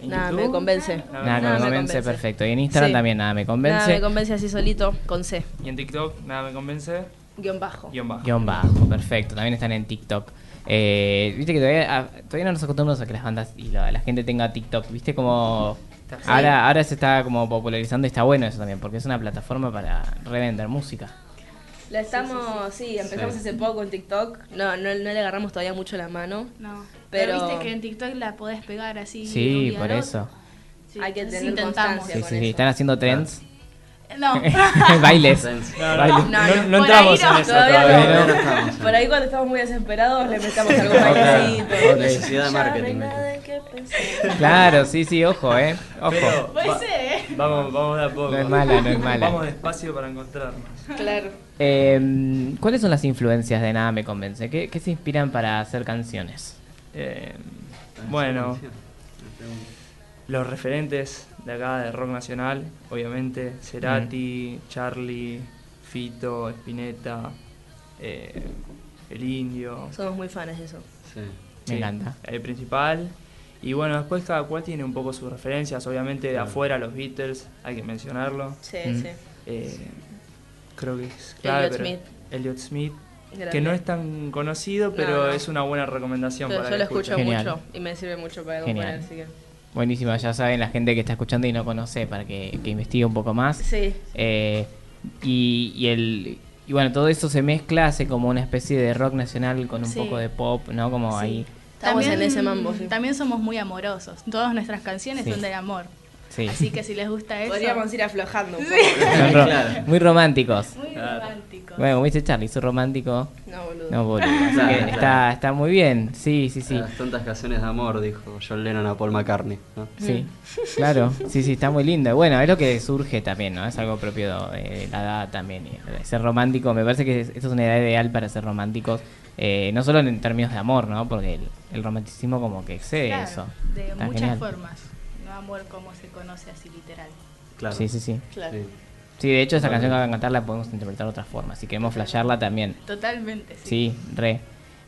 ¿En Nada, YouTube? me convence. Nada, me convence, perfecto. Y en Instagram Sí. también nada me convence. Nada, me convence así solito, con C. Y en TikTok, nada me convence. Guión bajo. Guión bajo. Guión bajo, perfecto. También están en TikTok. Eh, Viste que todavía, ah, todavía no nos acostumbramos a que las bandas y la, la gente tenga TikTok. Viste como... Sí. Ahora, ahora se está como popularizando y está bueno eso también, porque es una plataforma para revender música. La estamos, sí, empezamos Sí. hace poco en TikTok. No, no, no le agarramos todavía mucho la mano. No. Pero, Pero, viste que en TikTok la podés pegar así. Sí, por eso. Hay que tener intentamos. constancia. Sí, con sí, sí. eso. Están haciendo trends. No. [LAUGHS] Bailes. No, Bailes. no, no, entramos ahí no, en eso todavía todavía. no. no estamos. Por ahí cuando estamos muy desesperados le metamos algún Ok. bailecito. Necesidad de marketing. Claro, sí, sí, ojo, eh. Ojo. Pero Puede va- ser, ¿eh? vamos, vamos de a poco. No es mala, no es mala. Vamos despacio para encontrarnos. Claro. Eh, ¿Cuáles son las influencias de Nada Me Convence? ¿Qué, qué se inspiran para hacer canciones? Eh, bueno, los referentes de acá de rock nacional, obviamente, Cerati, Charlie, Fito, Spinetta, eh, El Indio. Somos muy fans de eso. Sí. Me encanta. El principal. Y bueno, después cada cual tiene un poco sus referencias. Obviamente de Claro. afuera los Beatles, hay que mencionarlo. Sí, Mm. sí. Eh, creo que es clave, Elliot Smith. Elliot Smith, Grande. que no es tan conocido, No, pero no. es una buena recomendación Pero para yo lo escucho mucho y me sirve mucho para Genial. componer, así que. Buenísimo, ya saben la gente que está escuchando y no conoce para que, que investigue un poco más. Sí. Eh, y, y el y bueno, todo eso se mezcla, hace como una especie de rock nacional con un Sí. poco de pop, ¿no? Como Sí. ahí. Estamos en ese mambo, sí. También somos muy amorosos. Todas nuestras canciones Sí. son del amor. Sí. Así que si les gusta eso. Podríamos ir aflojando un poco. [LAUGHS] Claro. Muy románticos. Muy románticos. Bueno, como dice Charlie, soy romántico. No, boludo. No, boludo. [LAUGHS] Así Claro, que claro. está, está muy bien. Sí, sí, sí. Las tantas canciones de amor, dijo John Lennon a Paul McCartney. ¿no? Sí, [LAUGHS] claro, sí, sí, está muy lindo. Bueno, es lo que surge también, ¿no? Es algo propio de la edad también. y Ser romántico, me parece que es- esta es una edad ideal para ser románticos, eh, no solo en términos de amor, ¿no? Porque el, el romanticismo como que excede Claro, eso. de Está muchas genial. formas. No amor como se conoce así literal. Claro. Sí, sí, sí. Claro. Sí. Sí, de hecho esta Vale. canción que van a cantar la podemos interpretar de otra forma. Si queremos flashearla también. Totalmente, sí. Sí, re.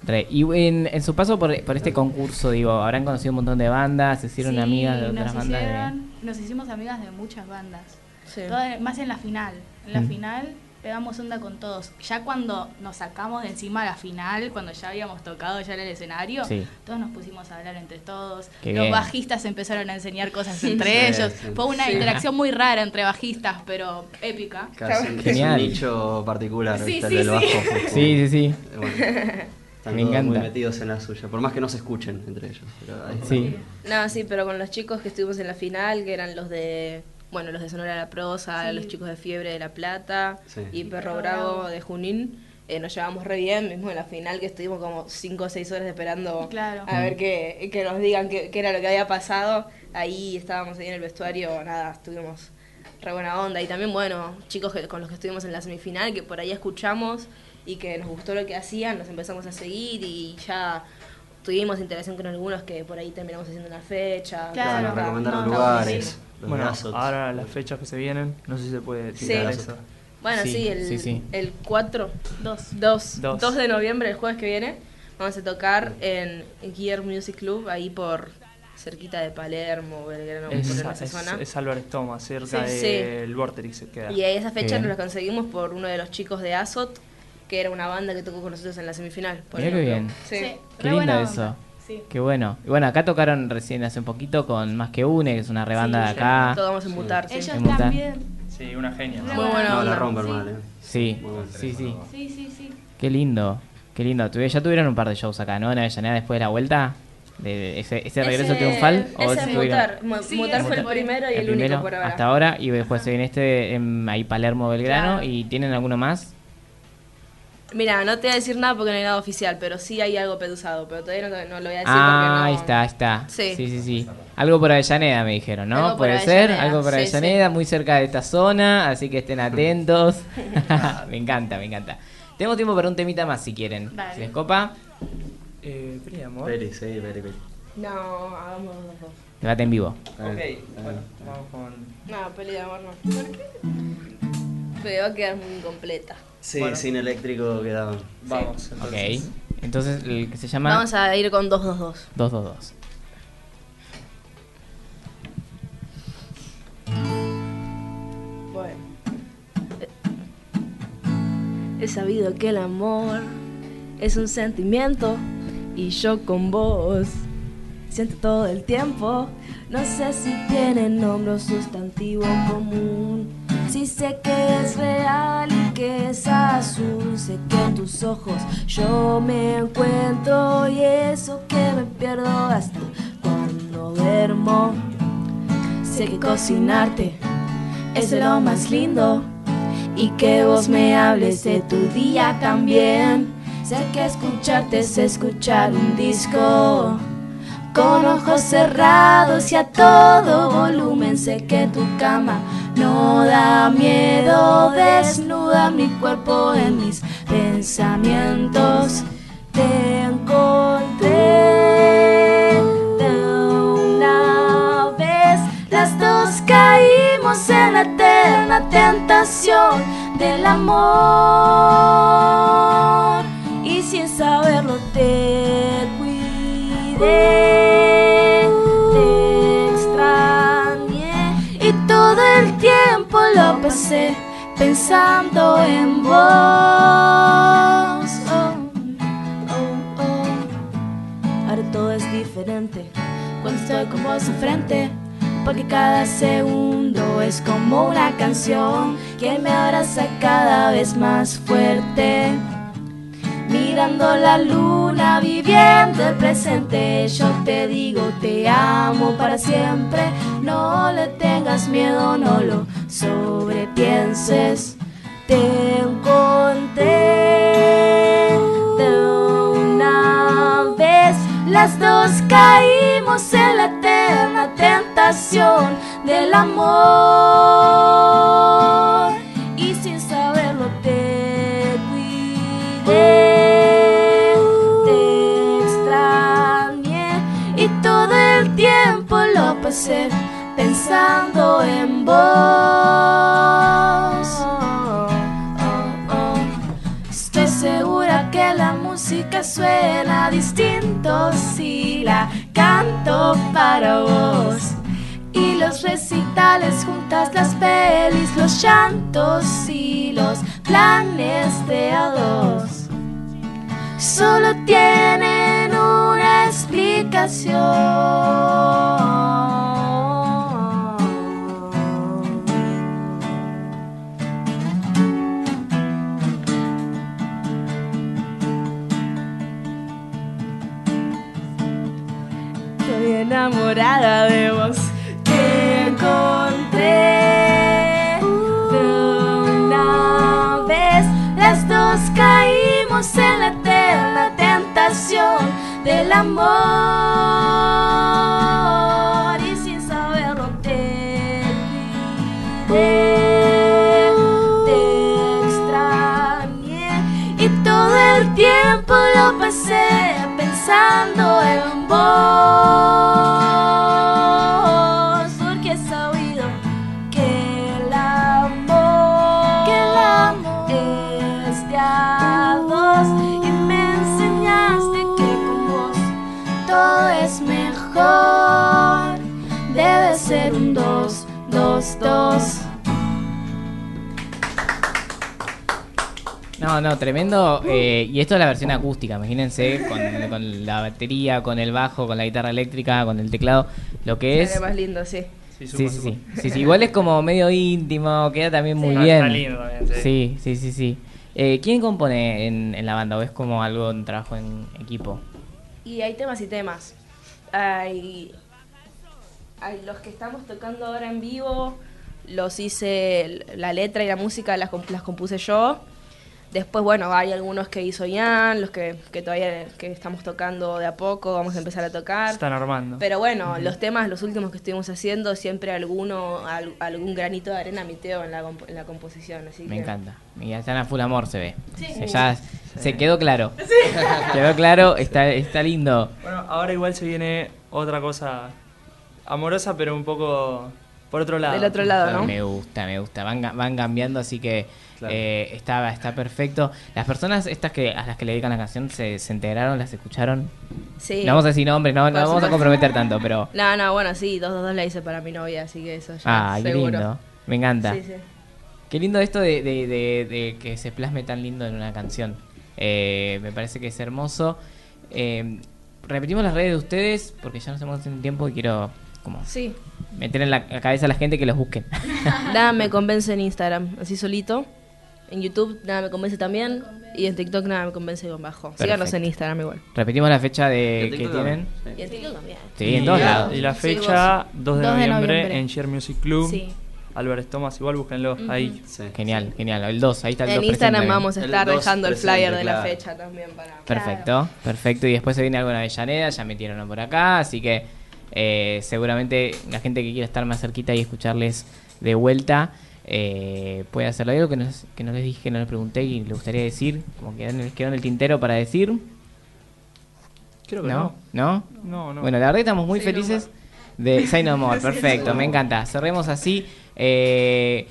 Re. Y en, en su paso por, por este concurso, digo, habrán conocido un montón de bandas, se hicieron Sí, amigas de otras nos bandas. de- hicieron- Nos hicimos amigas de muchas bandas. Sí. Todas- más en la final. En la Mm. final pegamos onda con todos. Ya cuando nos sacamos de encima la final, cuando ya habíamos tocado ya en el escenario, Sí. todos nos pusimos a hablar entre todos. Qué Los bien. bajistas empezaron a enseñar cosas entre Sí, ellos. Fue una Sí. interacción muy rara entre bajistas, pero épica. Casi un- es Genial. un nicho particular, Sí, sí, el del sí. bajo. [LAUGHS] Sí, sí, sí. bueno, [LAUGHS] están Me todos encanta. muy metidos en la suya, por más que no se escuchen entre ellos. pero ahí está. Sí. No, sí, pero con los chicos que estuvimos en la final, que eran los de. Bueno, los de Sonora La Prosa, Sí. los chicos de Fiebre de La Plata Sí. y Perro Bravo de Junín. eh, nos llevamos re bien, mismo en la final que estuvimos como 5 o 6 horas esperando Claro. a ver que, que nos digan qué qué era lo que había pasado. Ahí estábamos ahí en el vestuario, nada, estuvimos re buena onda. Y también, bueno, chicos que- con los que estuvimos en la semifinal, que por ahí escuchamos y que nos gustó lo que hacían, nos empezamos a seguir y ya tuvimos interacción con algunos que por ahí terminamos haciendo una fecha. Claro, Nos recomendaron no, no, lugares. Los Bueno, ahora las fechas que se vienen, no sé si se puede tirar Sí. eso. Bueno, Sí, sí, el, sí, sí. el 4, Dos. 2, Dos. 2 de noviembre, el jueves que viene, vamos a tocar en Gear Music Club, ahí por cerquita de Palermo, Belgrano, por Es, esa es, zona. es Álvarez Thomas, cerca Sí, sí. del Vorterix se queda. Y ahí esa fecha Bien. nos la conseguimos por uno de los chicos de Azot, que era una banda que tocó con nosotros en la semifinal. por Mirá bien. Sí. Qué eso. onda. Sí. Qué bueno. Y bueno, acá tocaron recién hace un poquito con Más que Une, que es una rebanda de Sí, acá. Todos vamos a mutar, sí. Ellos En Mutar. también. Sí, una genia. Muy Muy buena No, la rompen Sí. mal, eh. Sí, bueno. sí, sí. Sí, sí, sí. Qué lindo. Qué lindo. Ya tuvieron un par de shows acá, ¿no? En Avellaneda después de la vuelta. de, ese, ese regreso triunfal? Ese se es tuvieron- Mutar. Sí, Mutar fue el primero y el, el primero único por ahora. hasta ahora y después se viene este em, ahí Palermo Belgrano Claro. y tienen alguno más Mira, no te voy a decir nada porque no hay nada oficial, pero sí hay algo pedusado, pero todavía no, no lo voy a decir ah porque no... ahí está ahí está Sí. sí sí sí algo por Avellaneda me dijeron no Algo puede ser algo por sí, Avellaneda muy cerca de esta zona así que estén [LAUGHS] atentos [LAUGHS] [LAUGHS] me encanta me encanta tenemos tiempo para un temita más si quieren Dale. si les copa Eh, Peli de amor. Peri, sí, peri, peri. No, hagamos los dos. debate en vivo Ok, bueno, vamos con. No, peli de amor no. ¿Por qué? Pero va a quedar muy incompleta. Sí, Bueno. sin eléctrico quedaba. Vamos. ok Entonces. entonces el que se llama Vamos a ir con 222. 222 Bueno. He sabido que el amor es un sentimiento y yo con vos siento todo el tiempo. No sé si tiene nombre o sustantivo común. Si sé que es real y que es azul, sé que en tus ojos yo me encuentro y eso que me pierdo hasta cuando duermo. Sé que cocinarte es lo más lindo y que vos me hables de tu día también. Sé que escucharte es escuchar un disco con ojos cerrados y a todo volumen. Sé que tu cama no da miedo, desnuda mi cuerpo en mis pensamientos. Te encontré de una vez, las dos caímos en la eterna tentación del amor pensando en vos. Oh, oh, oh. Ahora todo es diferente cuando estoy con vos enfrente. Porque cada segundo es como una canción que me abraza cada vez más fuerte. Mirando la luna, viviendo el presente, yo te digo te amo para siempre. No le tengas miedo, no lo sobrepienses. Te encontré de una vez, las dos caímos en la eterna tentación del amor pensando en vos. Estoy segura que la música suena distinto si la canto para vos. Y los recitales juntas, las pelis, los llantos y los planes de a dos. Solo tienen una explicación. Estoy enamorada de vos. Te encontré una vez. Las dos caímos en la eterna tentación del amor. Y sin saberlo te te extrañé. Y todo el tiempo lo pasé pensando en Porque he sabido que el amor, que el amor es de a dos. Y me enseñaste que con vos todo es mejor. Debe ser un dos, dos, dos. No, no, tremendo. eh, y esto es la versión acústica, imagínense, con, con la batería, con el bajo, con la guitarra eléctrica, con el teclado. Lo que es. Sale más lindo, sí. Sí, sí, sí. Sí, sí, Igual es como medio íntimo, queda también muy bien. está lindo también, sí. Sí, sí, sí, sí. Eh, ¿Quién compone en, en la banda? ¿O es como algo, un trabajo en equipo? Y hay temas y temas. Ay, ay, los que estamos tocando ahora en vivo los hice, la letra y la música las, comp- las compuse yo. Después, bueno, hay algunos que hizo Ian, los que, que todavía que estamos tocando de a poco, vamos a empezar a tocar. Están armando. Pero bueno, los temas, los últimos que estuvimos haciendo, siempre alguno, al- algún granito de arena miteo en la, comp- en la composición. Así Me que- encanta. Mira, están a full amor, se ve. Sí. Se- Ya se quedó claro. [LAUGHS] Quedó claro, está, está lindo. Bueno, ahora igual se viene otra cosa amorosa, pero un poco por otro lado. Del otro lado, ¿no? Me gusta, me gusta. Van, van cambiando, así que Claro. eh, está, está perfecto. Las personas estas que a las que le dedican la canción se, se integraron, las escucharon. Sí. No vamos a decir nombres, no, no vamos a comprometer tanto, pero. [LAUGHS] No, no, bueno, sí, 222 la hice para mi novia, así que eso ya Ay, qué seguro. lindo. Me encanta. Sí, sí. Qué lindo esto de, de- de- de que se plasme tan lindo en una canción. Eh, me parece que es hermoso. Eh, repetimos las redes de ustedes porque ya nos hemos haciendo tiempo y quiero como Sí. meter en la, cabeza a la gente que los busquen. [LAUGHS] Nada me convence en Instagram, así solito. En YouTube nada me convence también. Y en TikTok nada me convence con bajo. Síganos Perfecto. en Instagram igual. Repetimos la fecha de que tienen. Y en TikTok también. Sí, en todos y la- lados. Y la Sí, fecha, 2 de, 2 de noviembre, en Share Music Club. Sí. Álvarez Thomas, igual búsquenlo ahí. Sí. Genial, genial. El 2, ahí está el En 2 Instagram vamos a estar dejando el presente, flyer de la fecha también para. Perfecto, perfecto. Y después se viene algo en Avellaneda, ya metieron por acá, así que eh, seguramente la gente que quiera estar más cerquita y escucharles de vuelta eh, puede hacerlo. Hay algo que, nos- que no les dije, que no les pregunté y le gustaría decir, como que les quedó en el tintero para decir. Creo que ¿No? no. ¿No? No, no. Bueno, la verdad estamos muy felices de Say No [LAUGHS] More. Perfecto, me encanta. Cerremos así. Eh,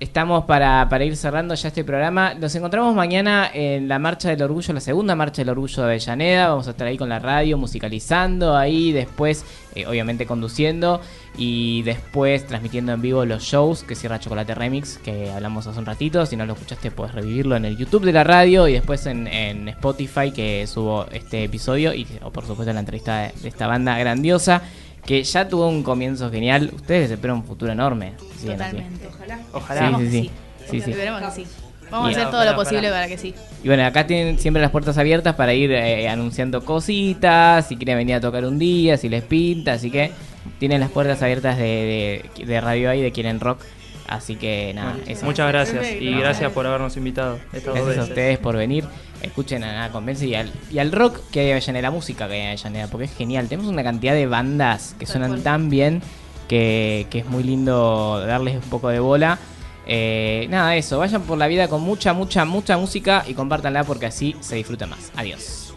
estamos para, para ir cerrando ya este programa. Nos encontramos mañana en la Marcha del Orgullo, la segunda Marcha del Orgullo de Avellaneda. Vamos a estar ahí con la radio, musicalizando ahí, después, eh, obviamente, conduciendo y después transmitiendo en vivo los shows que cierra Chocolate Remix, que hablamos hace un ratito. Si no lo escuchaste, puedes revivirlo en el YouTube de la radio y después en, Spotify, que subo este episodio y, o por supuesto, la entrevista de esta banda grandiosa. Que ya tuvo un comienzo genial. Ustedes esperan un futuro enorme. así. Totalmente. Ojalá. Ojalá. Sí, sí, sí. sí, sí. Esperemos que sí. Vamos Y- a hacer todo lo posible para que sí. Y bueno, acá tienen siempre las puertas abiertas para ir eh, anunciando cositas, si quieren venir a tocar un día, si les pinta, así que tienen las puertas abiertas de, de, de Radio ahí, de Quieren Rock, así que nada, Bueno, eso. muchas gracias y gracias por habernos invitado estas dos Gracias a ustedes por venir. Escuchen a Nada Convence y al, y al rock que hay en Avellaneda, la música que hay en Avellaneda, porque es genial. Tenemos una cantidad de bandas que suenan tan bien que, que es muy lindo darles un poco de bola. Eh, nada, eso. Vayan por la vida con mucha, mucha, mucha música y compártanla porque así se disfruta más. Adiós.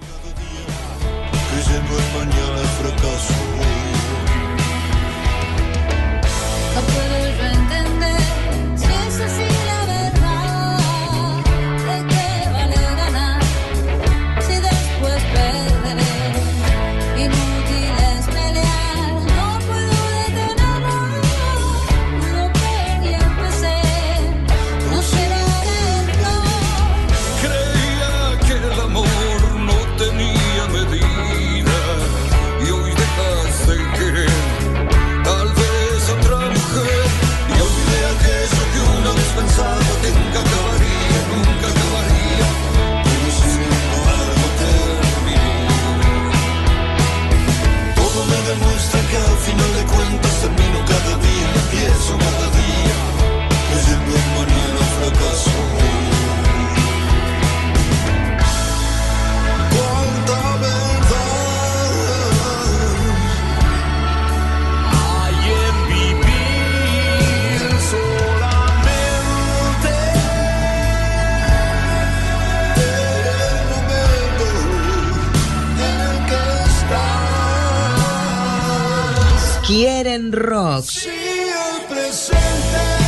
Final de cuentas rock. El presente.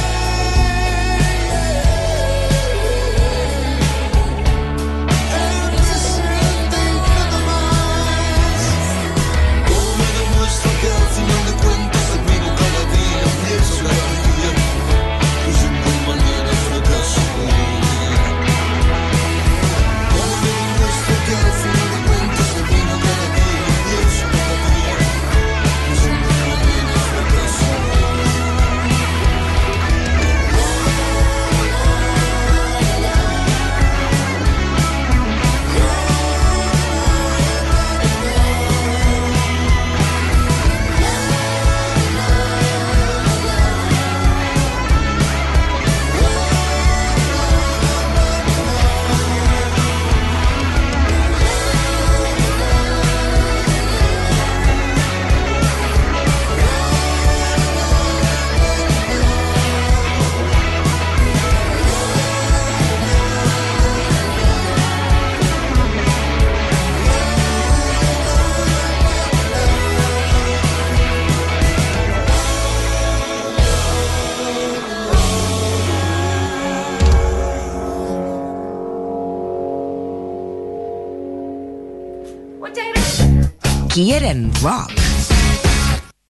Muchas gracias. Quieren rock.